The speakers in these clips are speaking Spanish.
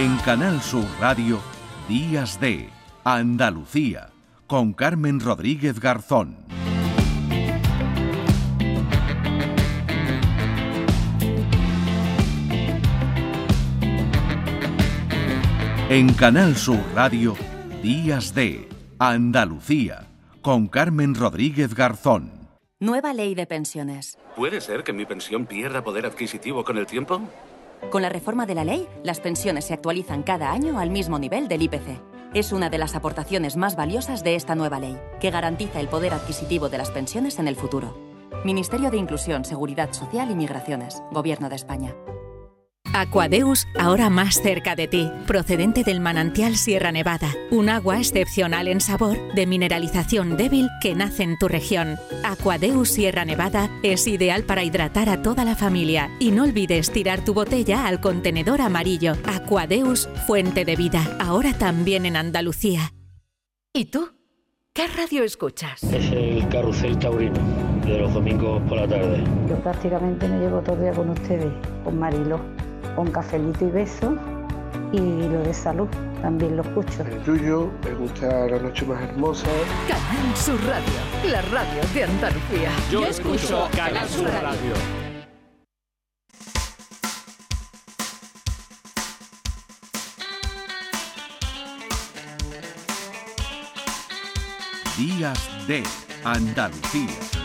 En Canal Sur Radio, Días de Andalucía, con Carmen Rodríguez Garzón. En Canal Sur Radio, Días de Andalucía, con Carmen Rodríguez Garzón. Nueva ley de pensiones. ¿Puede ser que mi pensión pierda poder adquisitivo con el tiempo? Con la reforma de la ley, las pensiones se actualizan cada año al mismo nivel del IPC. Es una de las aportaciones más valiosas de esta nueva ley, que garantiza el poder adquisitivo de las pensiones en el futuro. Ministerio de Inclusión, Seguridad Social y Migraciones, Gobierno de España. Aquadeus, ahora más cerca de ti, procedente del manantial Sierra Nevada, un agua excepcional en sabor, de mineralización débil que nace en tu región. Aquadeus Sierra Nevada es ideal para hidratar a toda la familia y no olvides tirar tu botella al contenedor amarillo. Aquadeus, fuente de vida, ahora también en Andalucía. ¿Y tú? ¿Qué radio escuchas? Es el carrusel taurino de los domingos por la tarde. Yo prácticamente me llevo todo el día con ustedes, con Marilo con cafelito y beso y lo de salud también lo escucho. El tuyo, me gusta la noche más hermosa. Canal Sur Radio, la radio de Andalucía. Yo, escucho Canal Sur Radio. Días de Andalucía.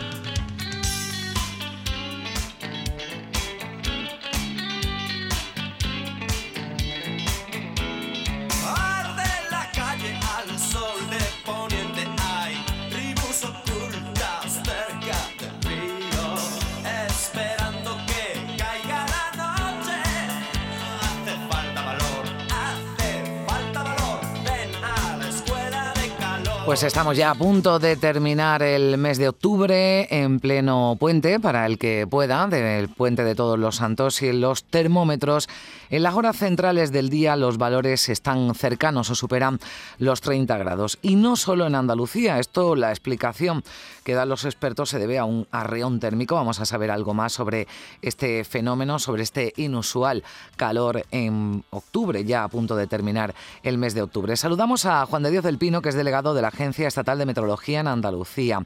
Pues estamos ya a punto de terminar el mes de octubre en pleno puente, para el que pueda, del puente de todos los santos y en los termómetros. En las horas centrales del día los valores están cercanos o superan los 30 grados. Y no solo en Andalucía, esto, la explicación que dan los expertos se debe a un arreón térmico. Vamos a saber algo más sobre este fenómeno, sobre este inusual calor en octubre, ya a punto de terminar el mes de octubre. Saludamos a Juan de Dios del Pino, que es delegado de la Agencia Estatal de Meteorología en Andalucía.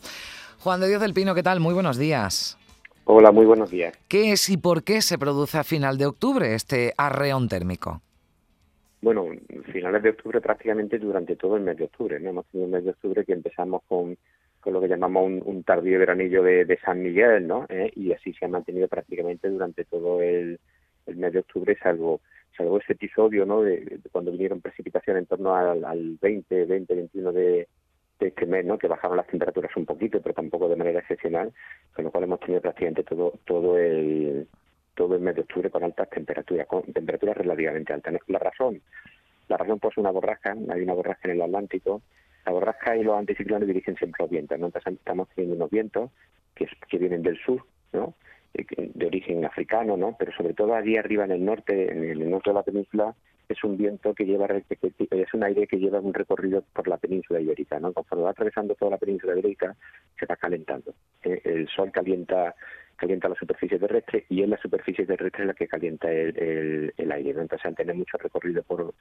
Juan de Dios del Pino, ¿qué tal? Muy buenos días. Hola, muy buenos días. ¿Qué es y por qué se produce a final de octubre este arreón térmico? Bueno, finales de octubre prácticamente durante todo el mes de octubre. ¿no? Hemos tenido un mes de octubre que empezamos con, con lo que llamamos un, tardío veranillo de, San Miguel, ¿no? ¿Eh? Y así se ha mantenido prácticamente durante todo el, mes de octubre, salvo salvo ese episodio, ¿no? De, cuando vinieron precipitaciones en torno al, al 20, 20, 21 de, este mes, ¿no? que bajaron las temperaturas un poquito, pero tampoco de manera excepcional, con lo cual hemos tenido prácticamente todo todo el todo el mes de octubre con altas temperaturas, con temperaturas relativamente altas. La razón, la razón pues una borrasca, hay una borrasca en el Atlántico, la borrasca y los anticiclones dirigen siempre los vientos, ¿no? Entonces estamos teniendo unos vientos que, que vienen del sur, ¿no? De origen africano, ¿no? Pero sobre todo allí arriba en el norte, en el norte de la península, es un viento que lleva, es un aire que lleva un recorrido por la península ibérica, ¿no? Conforme va atravesando toda la península ibérica, se va calentando. Eh, el sol calienta calienta la superficie terrestre y en la superficie terrestre es la que calienta el, el, aire, ¿no? Entonces al tener mucho recorrido por,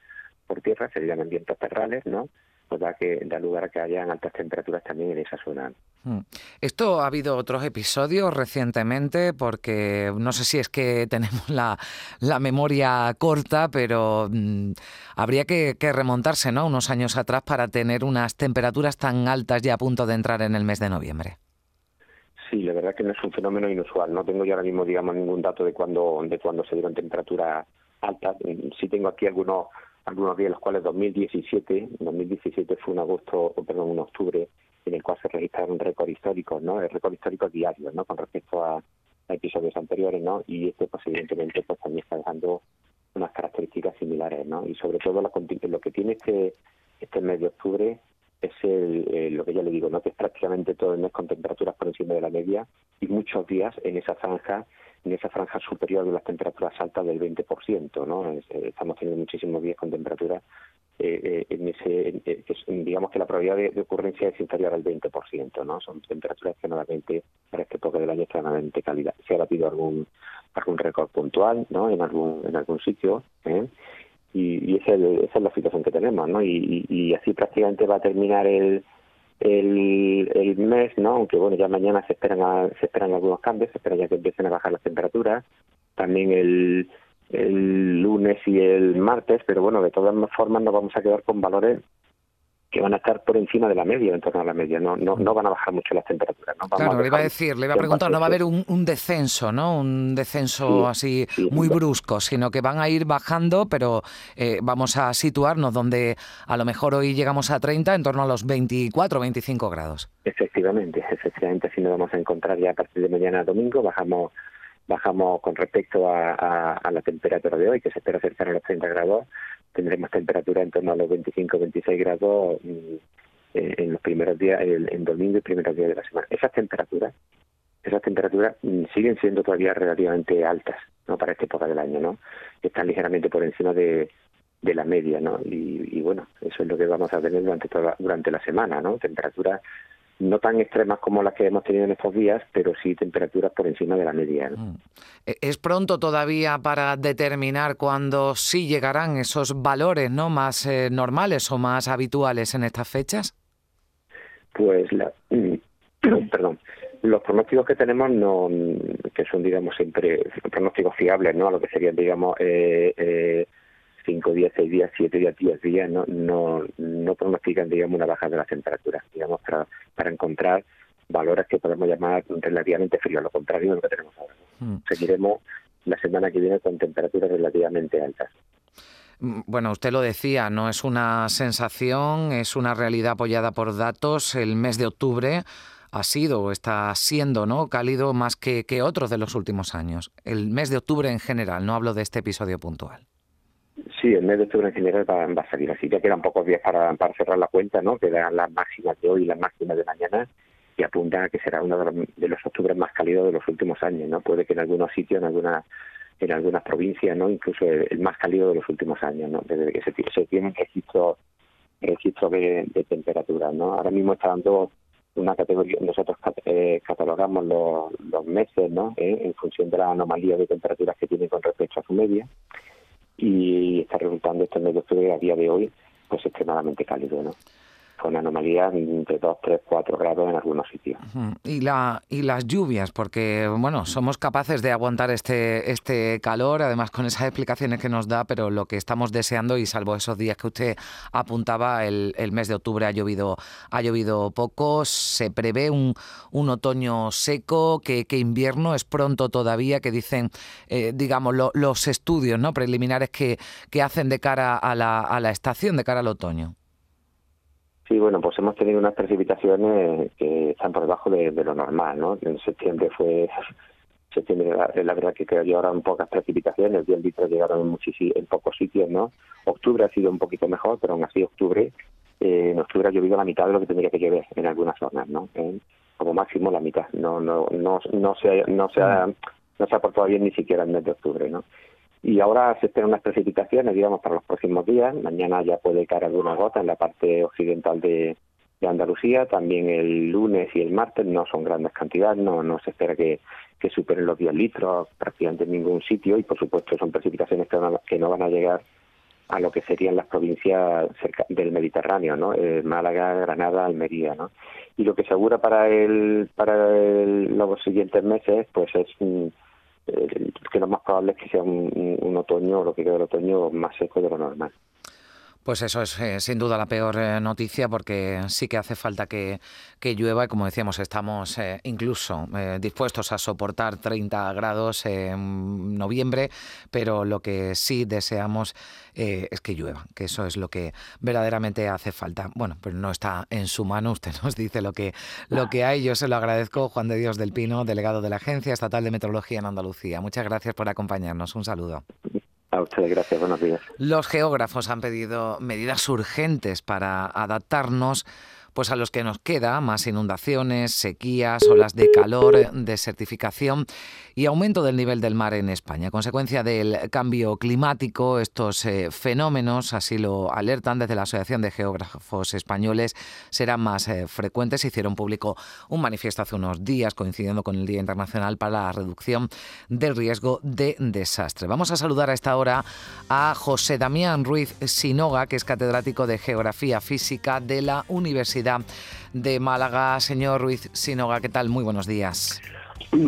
por tierra se llaman vientos terrales, ¿no? pues da, que, da lugar a que hayan altas temperaturas también en esa zona. Hmm. Esto ha habido otros episodios recientemente, porque no sé si es que tenemos la, la memoria corta, pero mm, habría que, remontarse ¿no? unos años atrás para tener unas temperaturas tan altas ya a punto de entrar en el mes de noviembre. Sí, la verdad que no es un fenómeno inusual. No tengo yo ahora mismo, digamos, ningún dato de cuándo de cuando se dieron temperaturas altas. Sí tengo aquí algunos algunos días, los cuales 2017, 2017 fue un agosto, perdón, un octubre, en el cual se registraron récord históricos, ¿no? El récord histórico diario, ¿no? Con respecto a, episodios anteriores, ¿no? Y este, pues evidentemente, pues también está dejando unas características similares, ¿no? Y sobre todo lo, lo que tiene este este mes de octubre es el, lo que ya le digo, ¿no? Que es prácticamente todo el mes con temperaturas por encima de la media y muchos días en esa franja en esa franja superior de las temperaturas altas del 20%, ¿no? Eh, estamos teniendo muchísimos días con temperaturas eh, eh, en ese, digamos que la probabilidad de, ocurrencia es inferior al 20%, ¿no? Son temperaturas que normalmente para este época del año extremadamente calidad. Se ha batido algún algún récord puntual, ¿no? En algún en algún sitio, y, esa, es, la situación que tenemos, ¿no? Y, así prácticamente va a terminar el, el, mes, ¿no? Aunque bueno, ya mañana se esperan se esperan algunos cambios, se espera ya que empiecen a bajar las temperaturas, también el, el lunes y el martes, pero bueno, de todas formas nos vamos a quedar con valores que van a estar por encima de la media, en torno a la media, no, no, no van a bajar mucho las temperaturas. ¿no? claro, le iba a decir, le iba a preguntar, no va a haber un, un descenso, ¿no? Un descenso así muy brusco, sino que van a ir bajando, pero eh, vamos a situarnos donde a lo mejor hoy llegamos a 30, en torno a los 24, 25 grados. Efectivamente, efectivamente, así nos vamos a encontrar ya a partir de mañana domingo, bajamos bajamos con respecto a, la temperatura de hoy, que se espera cercana a los 30 grados, tendremos temperatura en torno a los 25-26 grados mm, eh, en los primeros días, en domingo y primeros días de la semana. Esas temperaturas, esas temperaturas mm, siguen siendo todavía relativamente altas, ¿no? Para esta época del año, ¿no? Están ligeramente por encima de, de la media, ¿no? Y, y, bueno, eso es lo que vamos a tener durante toda, durante la semana, ¿no? Temperaturas no tan extremas como las que hemos tenido en estos días, pero sí temperaturas por encima de la media. Mm. E, ¿Es pronto todavía para determinar cuándo sí llegarán esos valores no más eh, normales o más habituales en estas fechas? Pues, la, perdón, los pronósticos que tenemos, no, que son, digamos, siempre pronósticos fiables, ¿no? A lo que serían, digamos, eh, eh, 5 días, 6 días, 7 días, 10 días, no, no, no pronostican, digamos, una bajada de las temperaturas, digamos, para, para encontrar valores que podemos llamar relativamente fríos, lo contrario de lo que tenemos ahora. Hmm. Seguiremos la semana que viene con temperaturas relativamente altas. Mm, bueno, usted lo decía, no es una sensación, es una realidad apoyada por datos. El mes de octubre ha sido o está siendo ¿no? cálido más que, que otros de los últimos años. El mes de octubre en general, no hablo de este episodio puntual. Sí, el mes de octubre en general va, a salir así. Ya quedan pocos días para, cerrar la cuenta, ¿no? Quedan las máximas de hoy y las máximas de mañana y apunta a que será uno de los, octubres más cálidos de los últimos años, ¿no? Puede que en algunos sitios, en algunas en algunas provincias, ¿no? Incluso el, más cálido de los últimos años, ¿no? Desde que se, se tienen registros registro de, temperatura, ¿no? Ahora mismo está dando una categoría, nosotros eh, catalogamos los, los meses, ¿no? Eh, en función de la anomalía de temperaturas que tiene con respecto a su media y está resultando este mes de a día de hoy pues extremadamente cálido, ¿no? Con anomalías entre 2, 3, 4 grados en algunos sitios. Y la y las lluvias, porque bueno, somos capaces de aguantar este este calor, además con esas explicaciones que nos da, pero lo que estamos deseando y salvo esos días que usted apuntaba, el, el mes de octubre ha llovido ha llovido poco, se prevé un, un otoño seco, que, invierno es pronto todavía, que dicen, eh, digamos, los estudios no preliminares que, que hacen de cara a la, a la estación, de cara al otoño. Sí, bueno, pues hemos tenido unas precipitaciones que están por debajo de, lo normal, ¿no? En septiembre fue septiembre la, verdad que llegaron pocas precipitaciones, 10 litros llegaron en, en pocos sitios, ¿no? Octubre ha sido un poquito mejor, pero aún así octubre, eh, en octubre ha llovido la mitad de lo que tendría que llover en algunas zonas, ¿no? como máximo la mitad, no no no no se no se ha, no se ha portado bien ni siquiera el mes de octubre, ¿no? Y ahora se esperan unas precipitaciones, digamos, para los próximos días. Mañana ya puede caer alguna gota en la parte occidental de, Andalucía. También el lunes y el martes no son grandes cantidades, no, no se espera que, que superen los 10 litros prácticamente en ningún sitio. Y por supuesto son precipitaciones que, que no van a llegar a lo que serían las provincias cerca del Mediterráneo, ¿no? Eh, Málaga, Granada, Almería, ¿no? Y lo que se asegura para el para los siguientes meses, pues es eh, que lo más probable es que sea un, un otoño, lo que queda del otoño, más seco de lo normal. Pues eso es eh, sin duda la peor eh, noticia porque sí que hace falta que, llueva y como decíamos estamos eh, incluso dispuestos a soportar 30 grados en noviembre, pero lo que sí deseamos es que llueva, que eso es lo que verdaderamente hace falta. Bueno, pero no está en su mano, usted nos dice lo que, lo que hay, yo se lo agradezco, Juan de Dios del Pino, delegado de la Agencia Estatal de Meteorología en Andalucía. Muchas gracias por acompañarnos, un saludo. A ustedes, gracias. Buenos días. Los geógrafos han pedido medidas urgentes para adaptarnos pues a los que nos queda más inundaciones, sequías, olas de calor, desertificación y aumento del nivel del mar en España. Consecuencia del cambio climático, estos eh, fenómenos, así lo alertan desde la Asociación de Geógrafos Españoles, serán más eh, frecuentes. Hicieron público un manifiesto hace unos días coincidiendo con el Día Internacional para la Reducción del Riesgo de Desastre. Vamos a saludar a esta hora a José Damián Ruiz Sinoga, que es catedrático de Geografía Física de la Universidad de Málaga. Señor Ruiz Sinoga, ¿qué tal? Muy buenos días.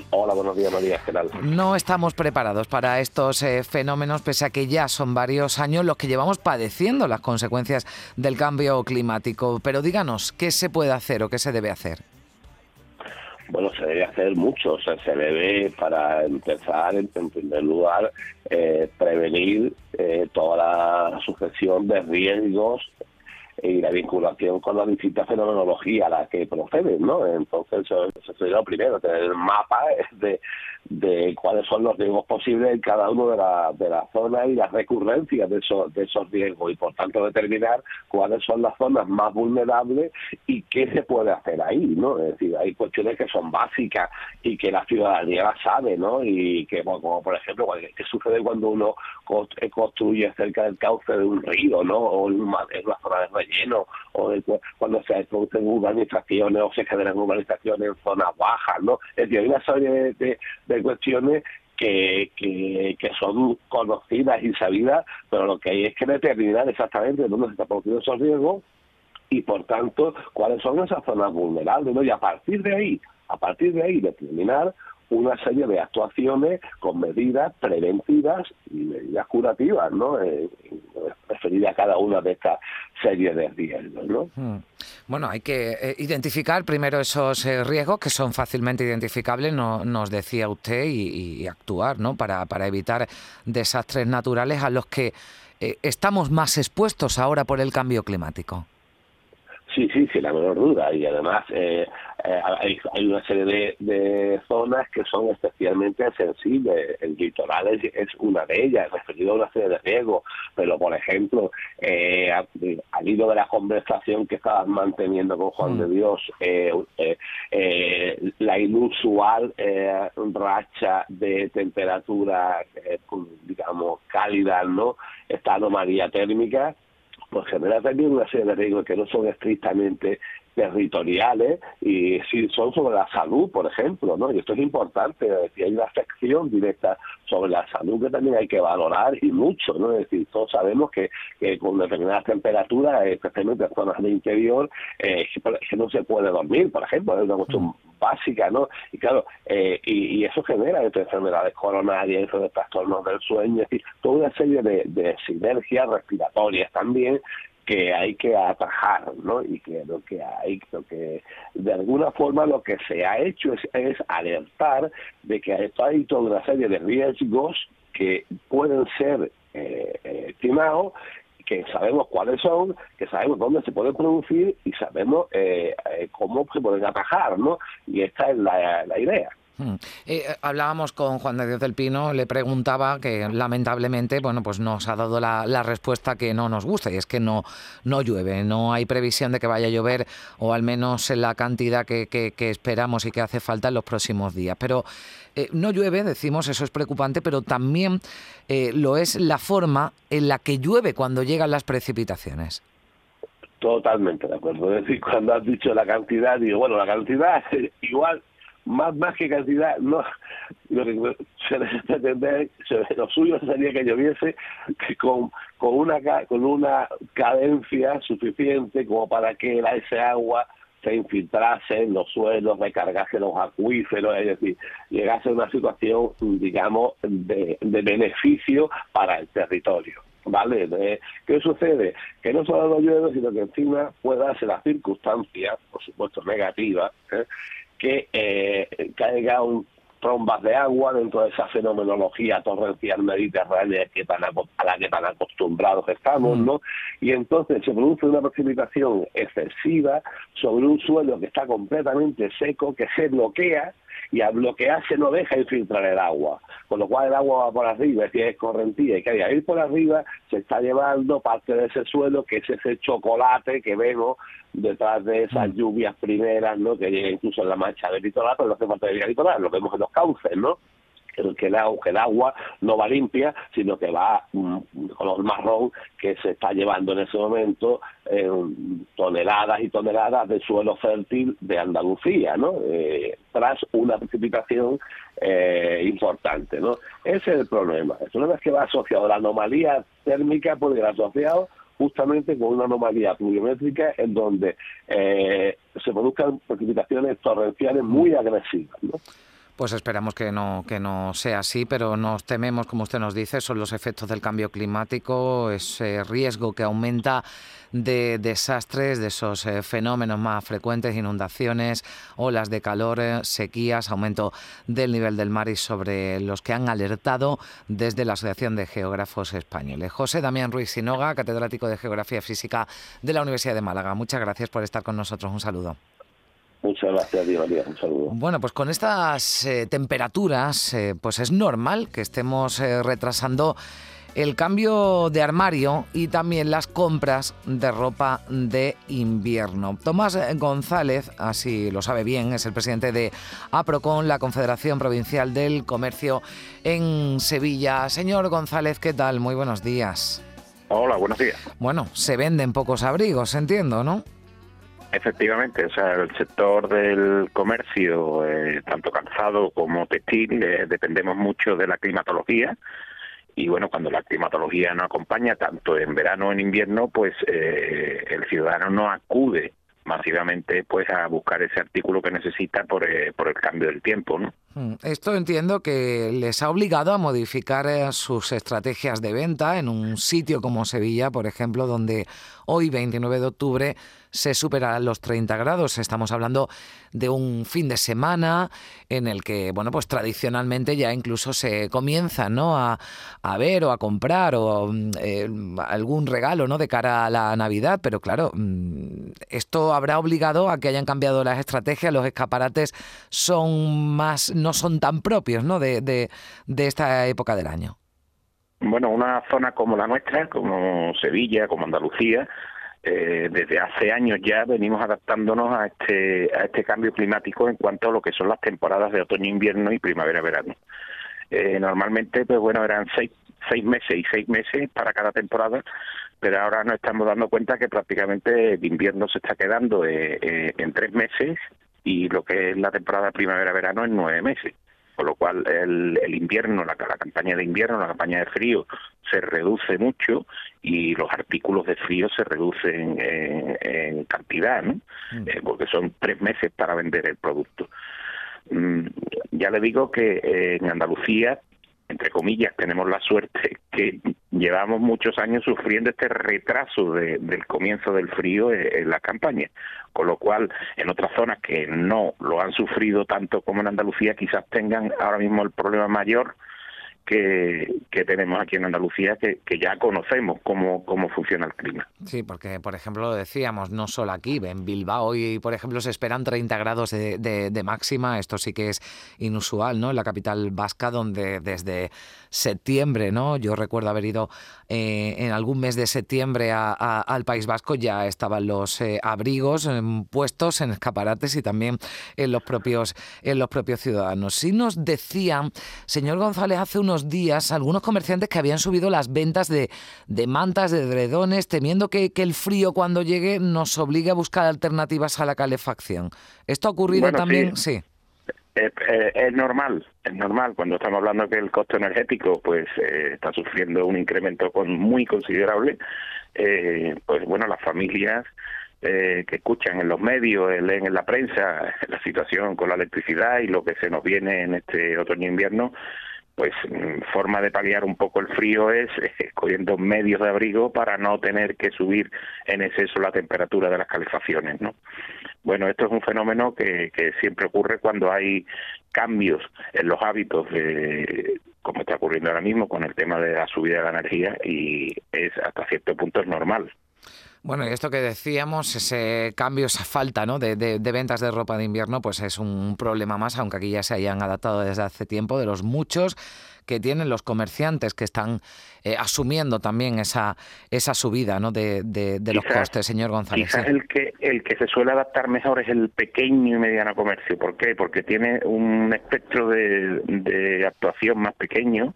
Hola, buenos días, María. ¿Qué tal? No estamos preparados para estos eh, fenómenos, pese a que ya son varios años los que llevamos padeciendo las consecuencias del cambio climático. Pero díganos, ¿qué se puede hacer o qué se debe hacer? Bueno, se debe hacer mucho. O sea, se debe, para empezar, en, primer lugar, eh, prevenir eh, toda la sujeción de riesgos y la vinculación con la distinta fenomenología a la que proceden, ¿no? Entonces, eso, eso sería lo primero, tener el mapa de, de cuáles son los riesgos posibles en cada uno de las de las zonas y las recurrencias de esos, de esos riesgos y, por tanto, determinar cuáles son las zonas más vulnerables y qué se puede hacer ahí, ¿no? Es decir, hay cuestiones que son básicas y que la ciudadanía las sabe, ¿no? Y que, como por ejemplo, qué sucede cuando uno construye cerca del cauce de un río, ¿no? O en una, zona de relleno, o cuando se producen urbanizaciones o se generan urbanizaciones en zonas bajas, ¿no? Es decir, hay una serie de, de, cuestiones que, que, que, son conocidas y sabidas, pero lo que hay es que determinar exactamente dónde se están produciendo esos riesgos y, por tanto, cuáles son esas zonas vulnerables, ¿no? Y a partir de ahí, a partir de ahí, determinar una serie de actuaciones con medidas preventivas y medidas curativas, ¿no? Eh, referida a cada una de estas series de riesgos, ¿no? Hmm. Bueno, hay que eh, identificar primero esos eh, riesgos que son fácilmente identificables, no, nos decía usted, y, actuar, ¿no? Para, para evitar desastres naturales a los que estamos más expuestos ahora por el cambio climático. Sí, sí, sin la menor duda. Y además eh, eh, hay, hay, una serie de, de, zonas que son especialmente sensibles. El litoral es, una de ellas, referido a una serie de riesgos. Pero, por ejemplo, eh, al hilo de la conversación que estabas manteniendo con Juan de mm. Dios, la inusual racha de temperatura, digamos, cálida, ¿no? Esta anomalía térmica pues genera también una serie de riesgos que no son estrictamente territoriales y sí son sobre la salud, por ejemplo, ¿no? Y esto es importante, si hay una afección directa sobre la salud que también hay que valorar y mucho, ¿no? Es decir, todos sabemos que, con determinadas temperaturas, especialmente en zonas de interior, eh, que no se puede dormir, por ejemplo, es una cuestión mm. básica, ¿no? Y claro, eh, y, eso genera enfermedades coronarias, trastornos del sueño, es decir, toda una serie de, de sinergias respiratorias también que hay que atajar, ¿no? Y que lo que hay, lo que de alguna forma lo que se ha hecho es, alertar de que hay toda una serie de riesgos que pueden ser eh, eh, estimados que sabemos cuáles son, que sabemos dónde se pueden producir y sabemos eh, cómo se pueden atajar, ¿no? Y esta es la idea. Hmm. Eh, hablábamos con Juan de Dios del Pino, le preguntaba que lamentablemente, bueno, pues nos ha dado la, respuesta que no nos gusta y es que no, no llueve, no hay previsión de que vaya a llover o al menos en la cantidad que, esperamos y que hace falta en los próximos días. Pero eh, no llueve, decimos, eso es preocupante, pero también eh, lo es la forma en la que llueve cuando llegan las precipitaciones. Totalmente de acuerdo. Es decir, cuando has dicho la cantidad, digo, bueno, la cantidad igual más más que cantidad no lo que se lo suyo sería que lloviese con con una con una cadencia suficiente como para que ese agua se infiltrase en los suelos, recargase los acuíferos, es decir, llegase a una situación, digamos, de, de beneficio para el territorio. ¿Vale? ¿Qué sucede? Que no solo no llueve, sino que encima puede darse la circunstancia, por supuesto negativa, ¿eh? Que eh, caiga un trombas de agua dentro de esa fenomenología torrencial mediterránea que tan, a la que tan acostumbrados estamos, mm. ¿no? Y entonces se produce una precipitación excesiva sobre un suelo que está completamente seco, que se bloquea y al bloquearse no deja infiltrar el agua, con lo cual el agua va por arriba, es correntía y que al ir por arriba se está llevando parte de ese suelo que es ese chocolate que vemos detrás de esas mm. lluvias primeras, ¿no? Que llega incluso en la mancha del litoral, pero no hace falta de litoral, lo vemos en los cauces, ¿no? Que el, que el agua no va limpia, sino que va mm, de color marrón que se está llevando en ese momento eh, toneladas y toneladas de suelo fértil de Andalucía, ¿no? Eh, tras una precipitación eh, importante, ¿no? Ese es el problema. El problema es que va asociado a la anomalía térmica, puede ir asociado justamente con una anomalía pluviométrica en donde se produzcan precipitaciones torrenciales muy agresivas, ¿no? Pues esperamos que no, que no sea así, pero nos tememos, como usted nos dice, son los efectos del cambio climático, ese riesgo que aumenta de desastres, de esos eh, fenómenos más frecuentes, inundaciones, olas de calor, eh, sequías, aumento del nivel del mar y sobre los que han alertado desde la Asociación de Geógrafos Españoles. José Damián Ruiz Sinoga, catedrático de Geografía Física de la Universidad de Málaga. Muchas gracias por estar con nosotros. Un saludo. Muchas gracias, María. Un saludo. Bueno, pues con estas eh, temperaturas, eh, pues es normal que estemos eh, retrasando el cambio de armario y también las compras de ropa de invierno. Tomás González, así lo sabe bien, es el presidente de APROCON, la Confederación Provincial del Comercio en Sevilla. Señor González, ¿qué tal? Muy buenos días. Hola, buenos días. Bueno, se venden pocos abrigos, entiendo, ¿no? Efectivamente, o sea, el sector del comercio, eh, tanto calzado como textil, eh, dependemos mucho de la climatología y bueno, cuando la climatología no acompaña tanto en verano o en invierno, pues eh, el ciudadano no acude masivamente pues a buscar ese artículo que necesita por, por el cambio del tiempo, ¿no? Mm, esto entiendo que les ha obligado a modificar sus estrategias de venta en un sitio como Sevilla, por ejemplo, donde hoy 29 de octubre se superarán los 30 grados. Estamos hablando de un fin de semana en el que, bueno, pues tradicionalmente ya incluso se comienza, ¿no? A, ver o a comprar o mm, eh, algún regalo, ¿no? De cara a la Navidad, pero claro, mm, esto habrá obligado a que hayan cambiado las estrategias, los escaparates son más, no son tan propios, ¿no? De, de, esta época del año. Bueno, una zona como la nuestra, como Sevilla, como Andalucía, eh, desde hace años ya venimos adaptándonos a este, a este cambio climático en cuanto a lo que son las temporadas de otoño, invierno y primavera-verano. Eh, normalmente, pues bueno, eran seis, seis meses y seis meses para cada temporada, pero ahora nos estamos dando cuenta que prácticamente el invierno se está quedando eh, en tres meses y lo que es la temporada primavera-verano en nueve meses con lo cual el, invierno, la, campaña de invierno, la campaña de frío se reduce mucho y los artículos de frío se reducen en, cantidad, ¿no? Mm. Eh, porque son tres meses para vender el producto. Mm, ya le digo que eh, en Andalucía entre comillas, tenemos la suerte que llevamos muchos años sufriendo este retraso del comienzo del frío en la campaña, con lo cual en otras zonas que no lo han sufrido tanto como en Andalucía quizás tengan ahora mismo el problema mayor que, tenemos aquí en Andalucía, que, ya conocemos cómo, cómo funciona el clima. Sí, porque, por ejemplo, lo decíamos, no solo aquí, en Bilbao hoy, por ejemplo, se esperan 30 grados de, de, máxima, esto sí que es inusual, ¿no? En la capital vasca, donde desde septiembre, ¿no? Yo recuerdo haber ido eh, en algún mes de septiembre al País Vasco, ya estaban los eh, abrigos em, puestos en escaparates y también en los propios, en los propios ciudadanos. Sí nos decían, señor González, hace unos días algunos comerciantes que habían subido las ventas de, de mantas, de dredones, temiendo que, el frío cuando llegue nos obligue a buscar alternativas a la calefacción. ¿Esto ha ocurrido también? sí. Es, normal, es normal cuando estamos hablando que el costo energético pues eh, está sufriendo un incremento con, muy considerable, eh, pues bueno, las familias eh, que escuchan en los medios, leen en la prensa la situación con la electricidad y lo que se nos viene en este otoño-invierno, pues forma de paliar un poco el frío es escogiendo medios de abrigo para no tener que subir en exceso la temperatura de las calefacciones, ¿no? Bueno, esto es un fenómeno que, que siempre ocurre cuando hay cambios en los hábitos de, como está ocurriendo ahora mismo con el tema de la subida de la energía y es hasta cierto punto es normal. Bueno, y esto que decíamos, ese cambio, esa falta ¿no? de, de, ventas de ropa de invierno, pues es un problema más, aunque aquí ya se hayan adaptado desde hace tiempo, de los muchos que tienen los comerciantes que están eh, asumiendo también esa esa subida ¿no? de, de, los costes, señor González. Quizás el, que, el que se suele adaptar mejor es el pequeño y mediano comercio. ¿Por qué? Porque tiene un espectro de, de actuación más pequeño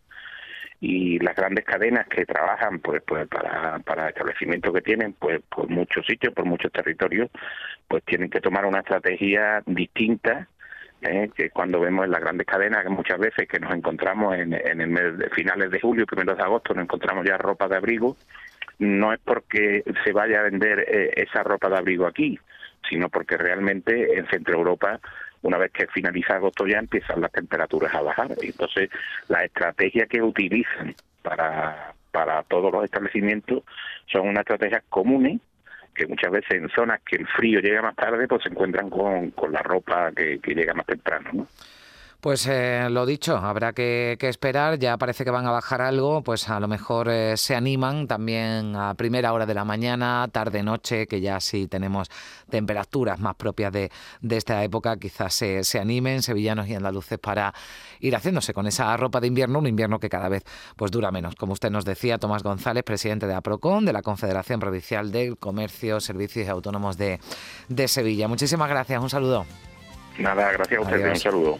y las grandes cadenas que trabajan pues pues para, para establecimientos que tienen pues por muchos sitios por muchos territorios pues tienen que tomar una estrategia distinta ¿eh? que cuando vemos en las grandes cadenas, que muchas veces que nos encontramos en, en el mes de finales de julio, primeros de agosto, nos encontramos ya ropa de abrigo, no es porque se vaya a vender eh, esa ropa de abrigo aquí, sino porque realmente en Centro Europa, una vez que finaliza agosto ya empiezan las temperaturas a bajar. Entonces, la estrategia que utilizan para, para todos los establecimientos son unas estrategias comunes que muchas veces en zonas que el frío llega más tarde, pues se encuentran con, con la ropa que, que llega más temprano, ¿no? Pues eh, lo dicho, habrá que, esperar, ya parece que van a bajar algo, pues a lo mejor eh, se animan también a primera hora de la mañana, tarde, noche, que ya sí tenemos temperaturas más propias de, de esta época, quizás se, se, animen sevillanos y andaluces para ir haciéndose con esa ropa de invierno, un invierno que cada vez pues dura menos. Como usted nos decía, Tomás González, presidente de APROCON, de la Confederación Provincial del Comercio, Servicios y Autónomos de, de Sevilla. Muchísimas gracias, un saludo. Nada, gracias a ustedes, un saludo.